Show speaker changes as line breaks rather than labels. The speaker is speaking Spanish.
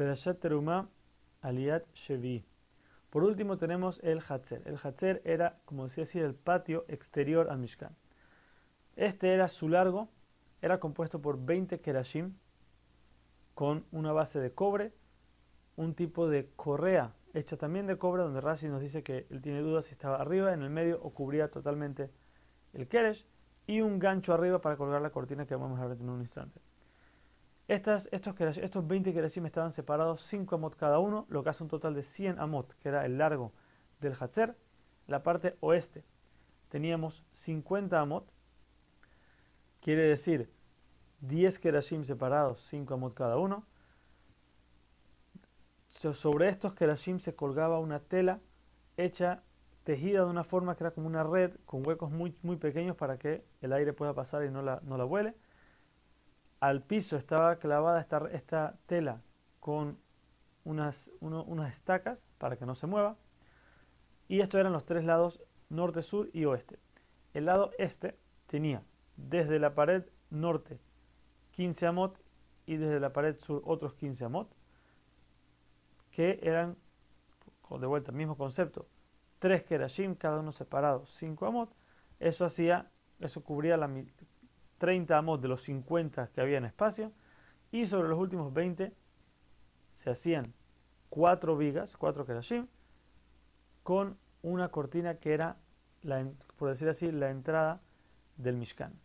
Perashat Aliat Shevi. Por último tenemos el Hatzer. El Hatzer era, como decía así, el patio exterior al Mishkan. Este era su largo, era compuesto por 20 kerashim con una base de cobre, un tipo de correa hecha también de cobre, donde Rashi nos dice que él tiene dudas si estaba arriba, en el medio o cubría totalmente el keresh, y un gancho arriba para colgar la cortina que vamos a ver en un instante. Estos, estos 20 kerashim estaban separados 5 amot cada uno, lo que hace un total de 100 amot, que era el largo del Hatzer. La parte oeste teníamos 50 amot, quiere decir 10 kerashim separados, 5 amot cada uno. Sobre estos kerashim se colgaba una tela hecha, tejida de una forma que era como una red, con huecos muy, muy pequeños para que el aire pueda pasar y no la, no la vuele al piso estaba clavada esta, esta tela con unas, unas estacas para que no se mueva. Y estos eran los tres lados, norte, sur y oeste. El lado este tenía desde la pared norte 15 amot y desde la pared sur otros 15 amot, que eran, de vuelta, el mismo concepto, tres kerashim, cada uno separado, 5 amot. Eso hacía, eso cubría la, 30 amos de los 50 que había en espacio, y sobre los últimos 20 se hacían cuatro vigas, cuatro kerashim, con una cortina que era, la, por decir así, la entrada del Mishkan.